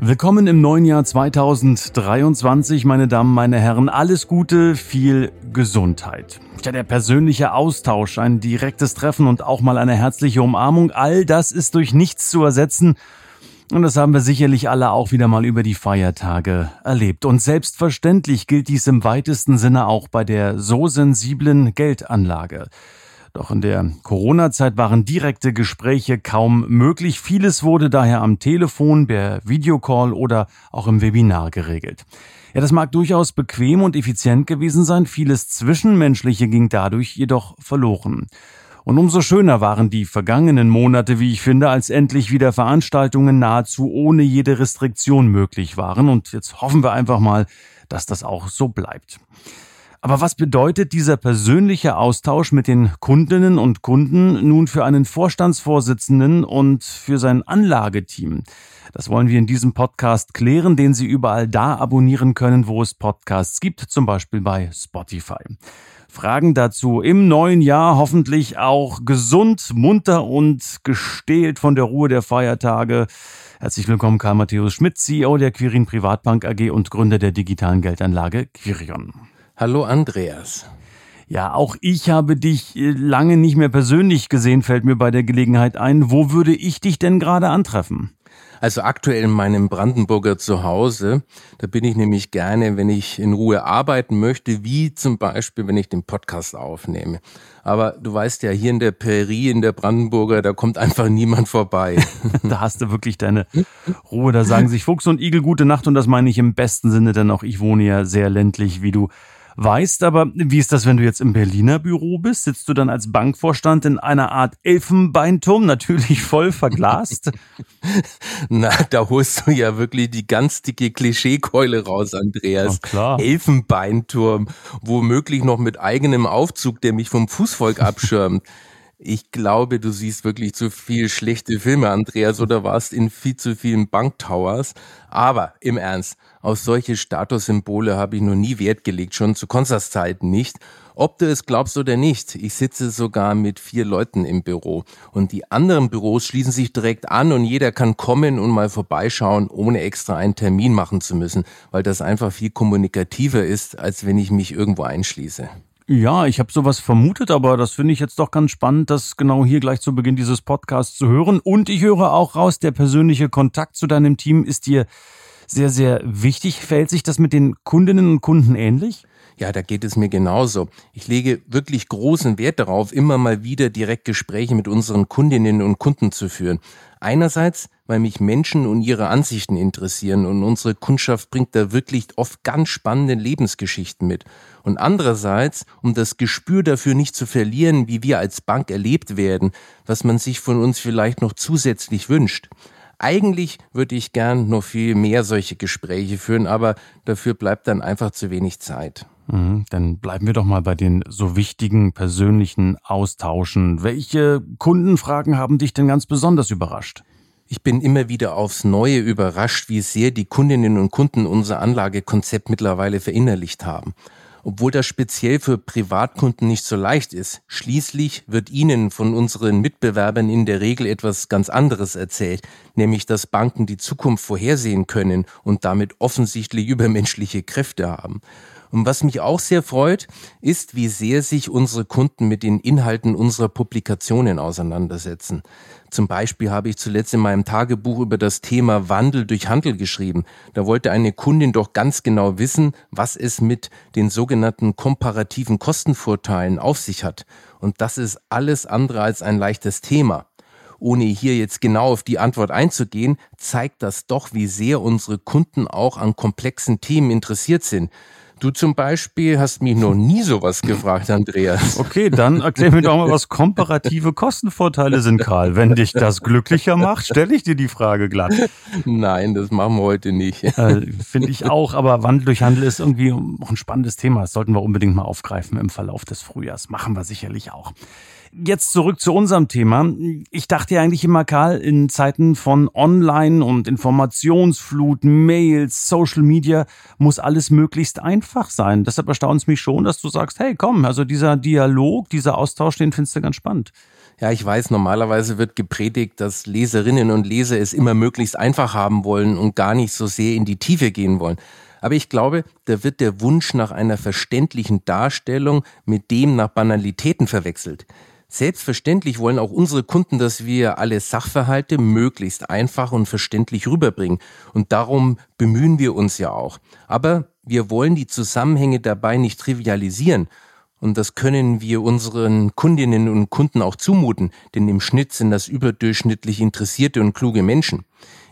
Willkommen im neuen Jahr 2023, meine Damen, meine Herren. Alles Gute, viel Gesundheit. Ja, der persönliche Austausch, ein direktes Treffen und auch mal eine herzliche Umarmung, all das ist durch nichts zu ersetzen. Und das haben wir sicherlich alle auch wieder mal über die Feiertage erlebt. Und selbstverständlich gilt dies im weitesten Sinne auch bei der so sensiblen Geldanlage. Doch in der Corona-Zeit waren direkte Gespräche kaum möglich. Vieles wurde daher am Telefon, per Videocall oder auch im Webinar geregelt. Ja, das mag durchaus bequem und effizient gewesen sein, vieles Zwischenmenschliche ging dadurch jedoch verloren. Und umso schöner waren die vergangenen Monate, wie ich finde, als endlich wieder Veranstaltungen nahezu ohne jede Restriktion möglich waren. Und jetzt hoffen wir einfach mal, dass das auch so bleibt. Aber was bedeutet dieser persönliche Austausch mit den Kundinnen und Kunden nun für einen Vorstandsvorsitzenden und für sein Anlageteam? Das wollen wir in diesem Podcast klären, den Sie überall da abonnieren können, wo es Podcasts gibt, zum Beispiel bei Spotify. Fragen dazu im neuen Jahr hoffentlich auch gesund, munter und gestählt von der Ruhe der Feiertage. Herzlich willkommen, Karl Matthäus Schmidt, CEO der Quirin Privatbank AG und Gründer der digitalen Geldanlage Quirion. Hallo Andreas. Ja, auch ich habe dich äh, lange nicht mehr persönlich gesehen, fällt mir bei der Gelegenheit ein. Wo würde ich dich denn gerade antreffen? Also aktuell in meinem Brandenburger Zuhause. Da bin ich nämlich gerne, wenn ich in Ruhe arbeiten möchte, wie zum Beispiel, wenn ich den Podcast aufnehme. Aber du weißt ja, hier in der Prärie, in der Brandenburger, da kommt einfach niemand vorbei. da hast du wirklich deine Ruhe. Da sagen sich Fuchs und Igel gute Nacht und das meine ich im besten Sinne, denn auch ich wohne ja sehr ländlich, wie du weißt. Aber wie ist das, wenn du jetzt im Berliner Büro bist? Sitzt du dann als Bankvorstand in einer Art Elfenbeinturm, natürlich voll verglast? Na, da holst du ja wirklich die ganz dicke Klischeekeule raus, Andreas. Oh, klar. Elfenbeinturm, womöglich noch mit eigenem Aufzug, der mich vom Fußvolk abschirmt. Ich glaube, du siehst wirklich zu viel schlechte Filme, Andreas, oder warst in viel zu vielen Banktowers. Aber im Ernst, auf solche Statussymbole habe ich noch nie Wert gelegt, schon zu Konsas Zeiten nicht. Ob du es glaubst oder nicht, ich sitze sogar mit vier Leuten im Büro. Und die anderen Büros schließen sich direkt an und jeder kann kommen und mal vorbeischauen, ohne extra einen Termin machen zu müssen, weil das einfach viel kommunikativer ist, als wenn ich mich irgendwo einschließe. Ja, ich habe sowas vermutet, aber das finde ich jetzt doch ganz spannend, das genau hier gleich zu Beginn dieses Podcasts zu hören. Und ich höre auch raus, der persönliche Kontakt zu deinem Team ist dir sehr, sehr wichtig. Fällt sich das mit den Kundinnen und Kunden ähnlich? Ja, da geht es mir genauso. Ich lege wirklich großen Wert darauf, immer mal wieder direkt Gespräche mit unseren Kundinnen und Kunden zu führen. Einerseits, weil mich Menschen und ihre Ansichten interessieren und unsere Kundschaft bringt da wirklich oft ganz spannende Lebensgeschichten mit. Und andererseits, um das Gespür dafür nicht zu verlieren, wie wir als Bank erlebt werden, was man sich von uns vielleicht noch zusätzlich wünscht. Eigentlich würde ich gern noch viel mehr solche Gespräche führen, aber dafür bleibt dann einfach zu wenig Zeit. Mhm, dann bleiben wir doch mal bei den so wichtigen persönlichen Austauschen. Welche Kundenfragen haben dich denn ganz besonders überrascht? Ich bin immer wieder aufs Neue überrascht, wie sehr die Kundinnen und Kunden unser Anlagekonzept mittlerweile verinnerlicht haben obwohl das speziell für Privatkunden nicht so leicht ist. Schließlich wird ihnen von unseren Mitbewerbern in der Regel etwas ganz anderes erzählt, nämlich dass Banken die Zukunft vorhersehen können und damit offensichtlich übermenschliche Kräfte haben. Und was mich auch sehr freut, ist, wie sehr sich unsere Kunden mit den Inhalten unserer Publikationen auseinandersetzen. Zum Beispiel habe ich zuletzt in meinem Tagebuch über das Thema Wandel durch Handel geschrieben. Da wollte eine Kundin doch ganz genau wissen, was es mit den sogenannten komparativen Kostenvorteilen auf sich hat. Und das ist alles andere als ein leichtes Thema. Ohne hier jetzt genau auf die Antwort einzugehen, zeigt das doch, wie sehr unsere Kunden auch an komplexen Themen interessiert sind. Du zum Beispiel hast mich noch nie sowas gefragt, Andreas. Okay, dann erklär mir doch mal, was komparative Kostenvorteile sind, Karl. Wenn dich das glücklicher macht, stelle ich dir die Frage glatt. Nein, das machen wir heute nicht. Äh, Finde ich auch, aber Wandel durch Handel ist irgendwie auch ein spannendes Thema. Das sollten wir unbedingt mal aufgreifen im Verlauf des Frühjahrs. Machen wir sicherlich auch. Jetzt zurück zu unserem Thema. Ich dachte ja eigentlich immer, Karl, in Zeiten von Online und Informationsflut, Mails, Social Media muss alles möglichst einfach sein. Deshalb erstaunt es mich schon, dass du sagst, hey, komm, also dieser Dialog, dieser Austausch, den findest du ganz spannend. Ja, ich weiß, normalerweise wird gepredigt, dass Leserinnen und Leser es immer möglichst einfach haben wollen und gar nicht so sehr in die Tiefe gehen wollen. Aber ich glaube, da wird der Wunsch nach einer verständlichen Darstellung mit dem nach Banalitäten verwechselt. Selbstverständlich wollen auch unsere Kunden, dass wir alle Sachverhalte möglichst einfach und verständlich rüberbringen. Und darum bemühen wir uns ja auch. Aber wir wollen die Zusammenhänge dabei nicht trivialisieren. Und das können wir unseren Kundinnen und Kunden auch zumuten, denn im Schnitt sind das überdurchschnittlich interessierte und kluge Menschen.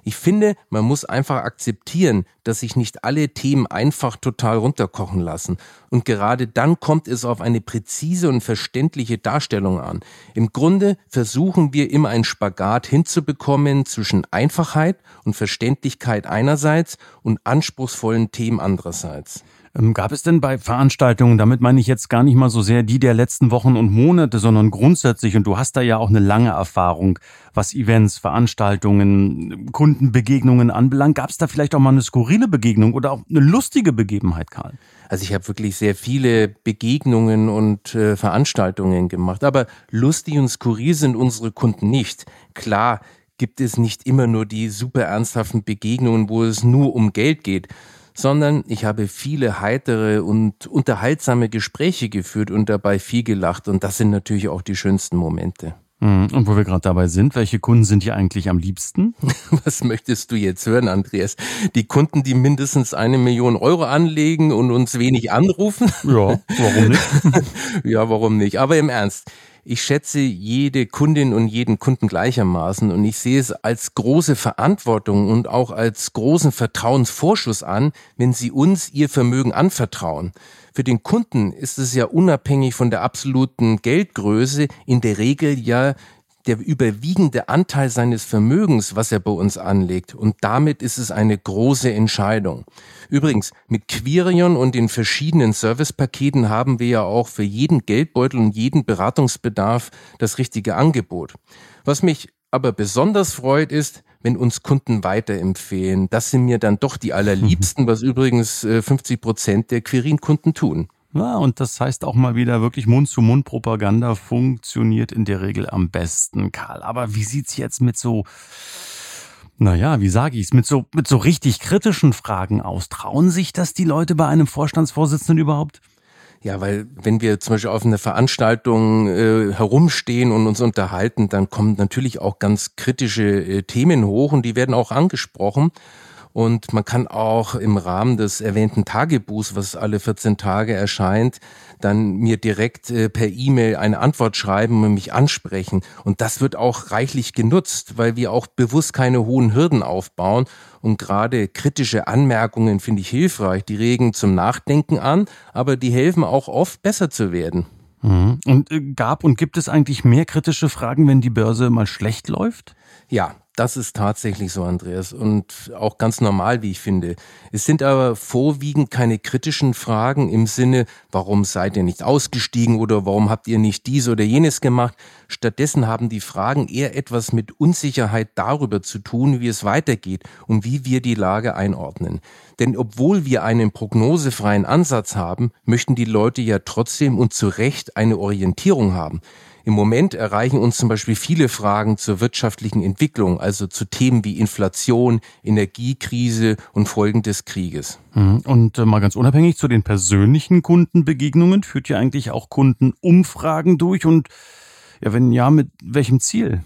Ich finde, man muss einfach akzeptieren, dass sich nicht alle Themen einfach total runterkochen lassen. Und gerade dann kommt es auf eine präzise und verständliche Darstellung an. Im Grunde versuchen wir immer einen Spagat hinzubekommen zwischen Einfachheit und Verständlichkeit einerseits und anspruchsvollen Themen andererseits. Ähm, gab es denn bei Veranstaltungen, damit meine ich jetzt gar nicht mal so sehr die der letzten Wochen und Monate, sondern grundsätzlich, und du hast da ja auch eine lange Erfahrung, was Events, Veranstaltungen, Kundenbegegnungen anbelangt, gab es da vielleicht auch mal eine skurrile Begegnung oder auch eine lustige Begebenheit, Karl? Also ich habe wirklich sehr viele Begegnungen und äh, Veranstaltungen gemacht, aber lustig und skurril sind unsere Kunden nicht. Klar gibt es nicht immer nur die super ernsthaften Begegnungen, wo es nur um Geld geht, sondern ich habe viele heitere und unterhaltsame Gespräche geführt und dabei viel gelacht und das sind natürlich auch die schönsten Momente. Mhm. Und wo wir gerade dabei sind, welche Kunden sind dir eigentlich am liebsten? Was möchtest du jetzt hören, Andreas? Die Kunden, die mindestens eine Million Euro anlegen und uns wenig anrufen? Ja, warum nicht? ja, warum nicht? Aber im Ernst, ich schätze jede Kundin und jeden Kunden gleichermaßen und ich sehe es als große Verantwortung und auch als großen Vertrauensvorschuss an, wenn Sie uns Ihr Vermögen anvertrauen. Für den Kunden ist es ja unabhängig von der absoluten Geldgröße in der Regel ja der überwiegende Anteil seines Vermögens, was er bei uns anlegt. Und damit ist es eine große Entscheidung. Übrigens, mit Quirion und den verschiedenen Servicepaketen haben wir ja auch für jeden Geldbeutel und jeden Beratungsbedarf das richtige Angebot. Was mich aber besonders freut, ist, wenn uns Kunden weiterempfehlen. Das sind mir dann doch die allerliebsten, was übrigens 50 äh, Prozent der Quirin-Kunden tun. Ja, und das heißt auch mal wieder wirklich Mund-zu-Mund-Propaganda funktioniert in der Regel am besten, Karl. Aber wie sieht's jetzt mit so, naja, wie sage ich's, mit so, mit so richtig kritischen Fragen aus? Trauen sich das die Leute bei einem Vorstandsvorsitzenden überhaupt? Ja, weil wenn wir zum Beispiel auf einer Veranstaltung äh, herumstehen und uns unterhalten, dann kommen natürlich auch ganz kritische äh, Themen hoch und die werden auch angesprochen. Und man kann auch im Rahmen des erwähnten Tagebuchs, was alle 14 Tage erscheint, dann mir direkt äh, per E-Mail eine Antwort schreiben und mich ansprechen. Und das wird auch reichlich genutzt, weil wir auch bewusst keine hohen Hürden aufbauen. Und gerade kritische Anmerkungen finde ich hilfreich. Die regen zum Nachdenken an, aber die helfen auch oft besser zu werden. Mhm. Und äh, gab und gibt es eigentlich mehr kritische Fragen, wenn die Börse mal schlecht läuft? Ja, das ist tatsächlich so, Andreas, und auch ganz normal, wie ich finde. Es sind aber vorwiegend keine kritischen Fragen im Sinne, warum seid ihr nicht ausgestiegen oder warum habt ihr nicht dies oder jenes gemacht. Stattdessen haben die Fragen eher etwas mit Unsicherheit darüber zu tun, wie es weitergeht und wie wir die Lage einordnen. Denn obwohl wir einen prognosefreien Ansatz haben, möchten die Leute ja trotzdem und zu Recht eine Orientierung haben. Im Moment erreichen uns zum Beispiel viele Fragen zur wirtschaftlichen Entwicklung, also zu Themen wie Inflation, Energiekrise und Folgen des Krieges. Mhm. Und äh, mal ganz unabhängig zu den persönlichen Kundenbegegnungen, führt ja eigentlich auch Kundenumfragen durch und ja, wenn ja, mit welchem Ziel?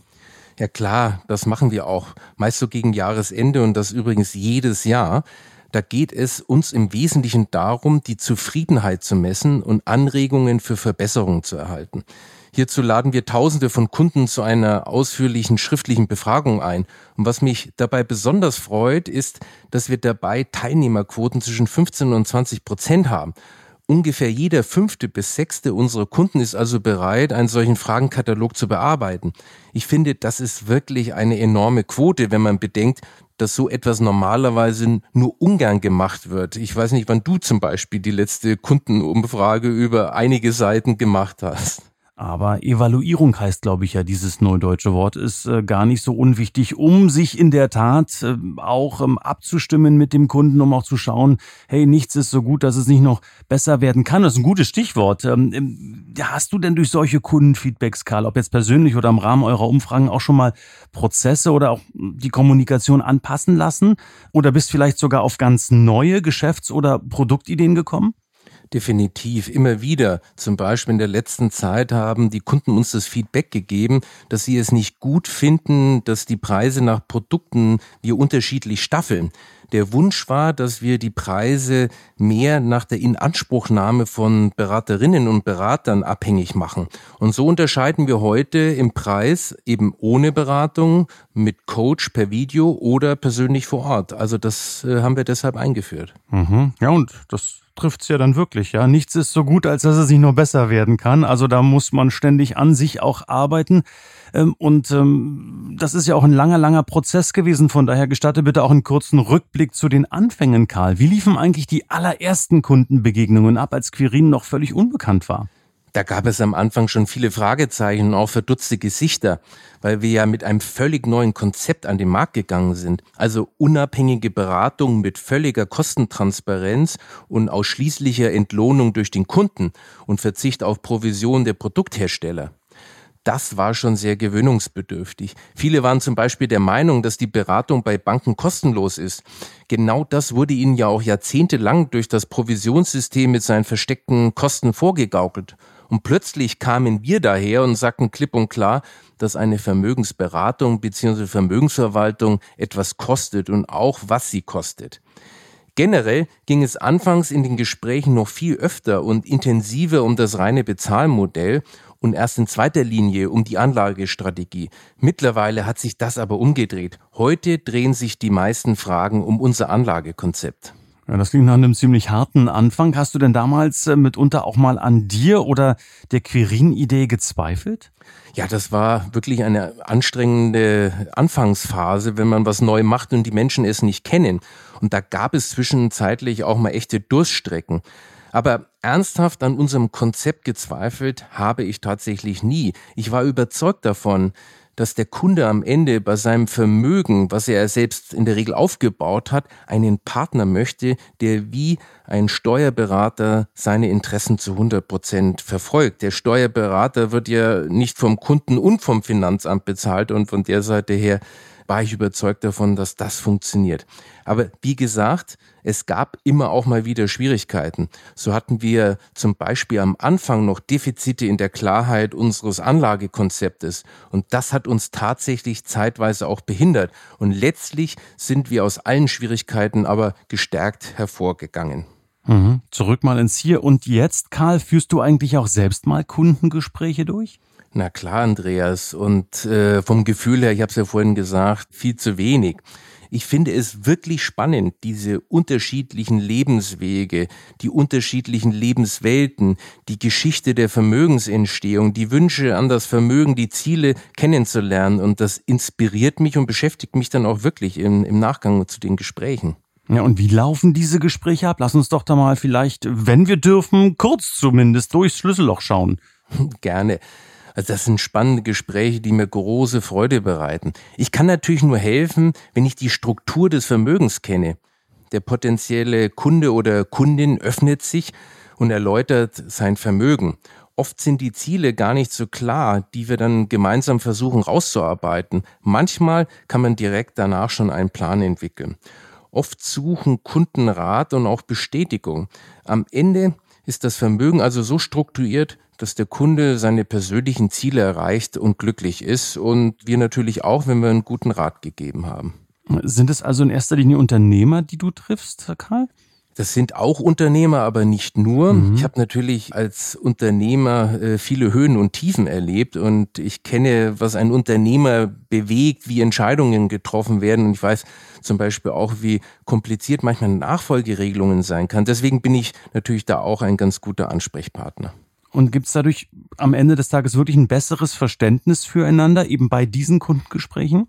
Ja klar, das machen wir auch. Meist so gegen Jahresende und das übrigens jedes Jahr. Da geht es uns im Wesentlichen darum, die Zufriedenheit zu messen und Anregungen für Verbesserungen zu erhalten. Hierzu laden wir Tausende von Kunden zu einer ausführlichen schriftlichen Befragung ein. Und was mich dabei besonders freut, ist, dass wir dabei Teilnehmerquoten zwischen 15 und 20 Prozent haben. Ungefähr jeder fünfte bis sechste unserer Kunden ist also bereit, einen solchen Fragenkatalog zu bearbeiten. Ich finde, das ist wirklich eine enorme Quote, wenn man bedenkt, dass so etwas normalerweise nur ungern gemacht wird. Ich weiß nicht, wann du zum Beispiel die letzte Kundenumfrage über einige Seiten gemacht hast. Aber Evaluierung heißt, glaube ich, ja dieses neudeutsche Wort, ist äh, gar nicht so unwichtig, um sich in der Tat äh, auch ähm, abzustimmen mit dem Kunden, um auch zu schauen, hey, nichts ist so gut, dass es nicht noch besser werden kann. Das ist ein gutes Stichwort. Ähm, ähm hast du denn durch solche Kundenfeedbacks, Karl, ob jetzt persönlich oder im Rahmen eurer Umfragen auch schon mal Prozesse oder auch die Kommunikation anpassen lassen? Oder bist vielleicht sogar auf ganz neue Geschäfts- oder Produktideen gekommen? Definitiv. Immer wieder, zum Beispiel in der letzten Zeit, haben die Kunden uns das Feedback gegeben, dass sie es nicht gut finden, dass die Preise nach Produkten wir unterschiedlich staffeln. Der Wunsch war, dass wir die Preise mehr nach der Inanspruchnahme von Beraterinnen und Beratern abhängig machen. Und so unterscheiden wir heute im Preis eben ohne Beratung, mit Coach per Video oder persönlich vor Ort. Also das äh, haben wir deshalb eingeführt. Mhm. Ja, und das trifft's ja dann wirklich, ja. Nichts ist so gut, als dass es nicht nur besser werden kann. Also da muss man ständig an sich auch arbeiten. Ähm, und ähm, das ist ja auch ein langer, langer Prozess gewesen. Von daher gestatte bitte auch einen kurzen Rückblick zu den Anfängen, Karl. Wie liefen eigentlich die allerersten Kundenbegegnungen ab, als Quirin noch völlig unbekannt war? Da gab es am Anfang schon viele Fragezeichen und auch verdutzte Gesichter, weil wir ja mit einem völlig neuen Konzept an den Markt gegangen sind. Also unabhängige Beratung mit völliger Kostentransparenz und ausschließlicher Entlohnung durch den Kunden und Verzicht auf Provision der Produkthersteller. Das war schon sehr gewöhnungsbedürftig. Viele waren zum Beispiel der Meinung, dass die Beratung bei Banken kostenlos ist. Genau das wurde ihnen ja auch jahrzehntelang durch das Provisionssystem mit seinen versteckten Kosten vorgegaukelt. Und plötzlich kamen wir daher und sagten klipp und klar, dass eine Vermögensberatung bzw. Vermögensverwaltung etwas kostet und auch was sie kostet. Generell ging es anfangs in den Gesprächen noch viel öfter und intensiver um das reine Bezahlmodell und erst in zweiter Linie um die Anlagestrategie. Mittlerweile hat sich das aber umgedreht. Heute drehen sich die meisten Fragen um unser Anlagekonzept. Ja, das klingt nach einem ziemlich harten Anfang. Hast du denn damals äh, mitunter auch mal an dir oder der Quirin-Idee gezweifelt? Ja, das war wirklich eine anstrengende Anfangsphase, wenn man was neu macht und die Menschen es nicht kennen. Und da gab es zwischenzeitlich auch mal echte Durststrecken. Aber ernsthaft an unserem Konzept gezweifelt habe ich tatsächlich nie. Ich war überzeugt davon, dass der Kunde am Ende bei seinem Vermögen, was er selbst in der Regel aufgebaut hat, einen Partner möchte, der wie ein Steuerberater seine Interessen zu 100 Prozent verfolgt. Der Steuerberater wird ja nicht vom Kunden und vom Finanzamt bezahlt und von der Seite her war ich überzeugt davon, dass das funktioniert. Aber wie gesagt, es gab immer auch mal wieder Schwierigkeiten. So hatten wir zum Beispiel am Anfang noch Defizite in der Klarheit unseres Anlagekonzeptes. Und das hat uns tatsächlich zeitweise auch behindert. Und letztlich sind wir aus allen Schwierigkeiten aber gestärkt hervorgegangen. Mhm. Zurück mal ins Hier und Jetzt. Karl, führst du eigentlich auch selbst mal Kundengespräche durch? Na klar, Andreas. Und äh, vom Gefühl her, ich habe es ja vorhin gesagt, viel zu wenig. Ich finde es wirklich spannend, diese unterschiedlichen Lebenswege, die unterschiedlichen Lebenswelten, die Geschichte der Vermögensentstehung, die Wünsche an das Vermögen, die Ziele kennenzulernen. Und das inspiriert mich und beschäftigt mich dann auch wirklich im, im Nachgang zu den Gesprächen. Ja, und wie laufen diese Gespräche ab? Lass uns doch da mal vielleicht, wenn wir dürfen, kurz zumindest durchs Schlüsselloch schauen. Gerne. Also das sind spannende Gespräche, die mir große Freude bereiten. Ich kann natürlich nur helfen, wenn ich die Struktur des Vermögens kenne. Der potenzielle Kunde oder Kundin öffnet sich und erläutert sein Vermögen. Oft sind die Ziele gar nicht so klar, die wir dann gemeinsam versuchen rauszuarbeiten. Manchmal kann man direkt danach schon einen Plan entwickeln. Oft suchen Kunden Rat und auch Bestätigung. Am Ende ist das Vermögen also so strukturiert, dass der Kunde seine persönlichen Ziele erreicht und glücklich ist und wir natürlich auch, wenn wir einen guten Rat gegeben haben. Sind es also in erster Linie Unternehmer, die du triffst, Karl? Das sind auch Unternehmer, aber nicht nur. Mhm. Ich habe natürlich als Unternehmer äh, viele Höhen und Tiefen erlebt und ich kenne, was ein Unternehmer bewegt, wie Entscheidungen getroffen werden und ich weiß zum Beispiel auch, wie kompliziert manchmal Nachfolgeregelungen sein kann. Deswegen bin ich natürlich da auch ein ganz guter Ansprechpartner. Und gibt es dadurch am Ende des Tages wirklich ein besseres Verständnis füreinander, eben bei diesen Kundengesprächen?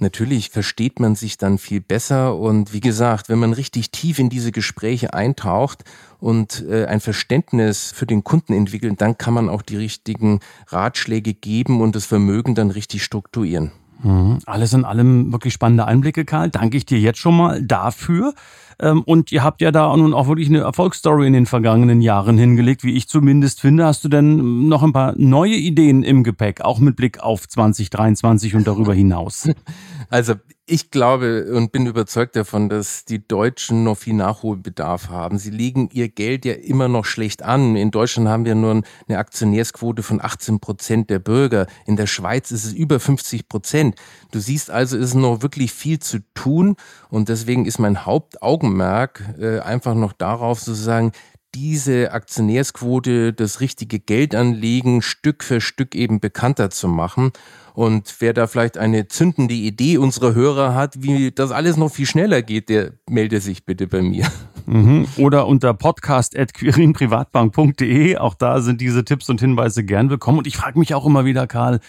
Natürlich versteht man sich dann viel besser und wie gesagt, wenn man richtig tief in diese Gespräche eintaucht und äh, ein Verständnis für den Kunden entwickelt, dann kann man auch die richtigen Ratschläge geben und das Vermögen dann richtig strukturieren. Mhm. Alles in allem wirklich spannende Einblicke, Karl. Danke ich dir jetzt schon mal dafür. Ähm, und ihr habt ja da nun auch wirklich eine Erfolgsstory in den vergangenen Jahren hingelegt, wie ich zumindest finde. Hast du denn noch ein paar neue Ideen im Gepäck, auch mit Blick auf 2023 und darüber hinaus? Also ich glaube und bin überzeugt davon, dass die Deutschen noch viel Nachholbedarf haben. Sie legen ihr Geld ja immer noch schlecht an. In Deutschland haben wir nur eine Aktionärsquote von 18 Prozent der Bürger. In der Schweiz ist es über 50 Prozent. Du siehst also, es ist noch wirklich viel zu tun. Und deswegen ist mein Hauptaugenmerk äh, einfach noch darauf, sozusagen, diese Aktionärsquote, das richtige Geld anlegen, Stück für Stück eben bekannter zu machen. Und wer da vielleicht eine zündende Idee unserer Hörer hat, wie das alles noch viel schneller geht, der melde sich bitte bei mir. Mhm. Oder unter podcast.quirinprivatbank.de. Auch da sind diese Tipps und Hinweise gern willkommen. Und ich frage mich auch immer wieder, Karl,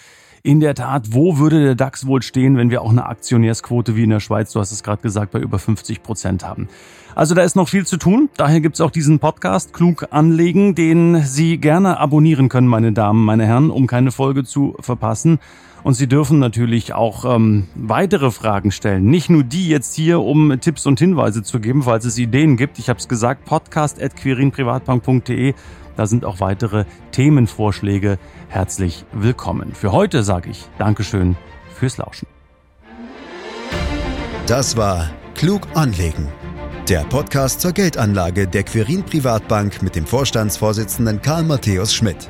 in der Tat, wo würde der DAX wohl stehen, wenn wir auch eine Aktionärsquote wie in der Schweiz, du hast es gerade gesagt, bei über 50 Prozent haben? Also da ist noch viel zu tun. Daher gibt's auch diesen Podcast Klug anlegen, den Sie gerne abonnieren können, meine Damen, meine Herren, um keine Folge zu verpassen. Und Sie dürfen natürlich auch ähm, weitere Fragen stellen. Nicht nur die jetzt hier, um Tipps und Hinweise zu geben, falls es Ideen gibt. Ich habe es gesagt, podcast.quirinprivatbank.de. Da sind auch weitere Themenvorschläge herzlich willkommen. Für heute sage ich Dankeschön fürs Lauschen. Das war Klug anlegen. Der Podcast zur Geldanlage der Quirin Privatbank mit dem Vorstandsvorsitzenden Karl Matthäus Schmidt.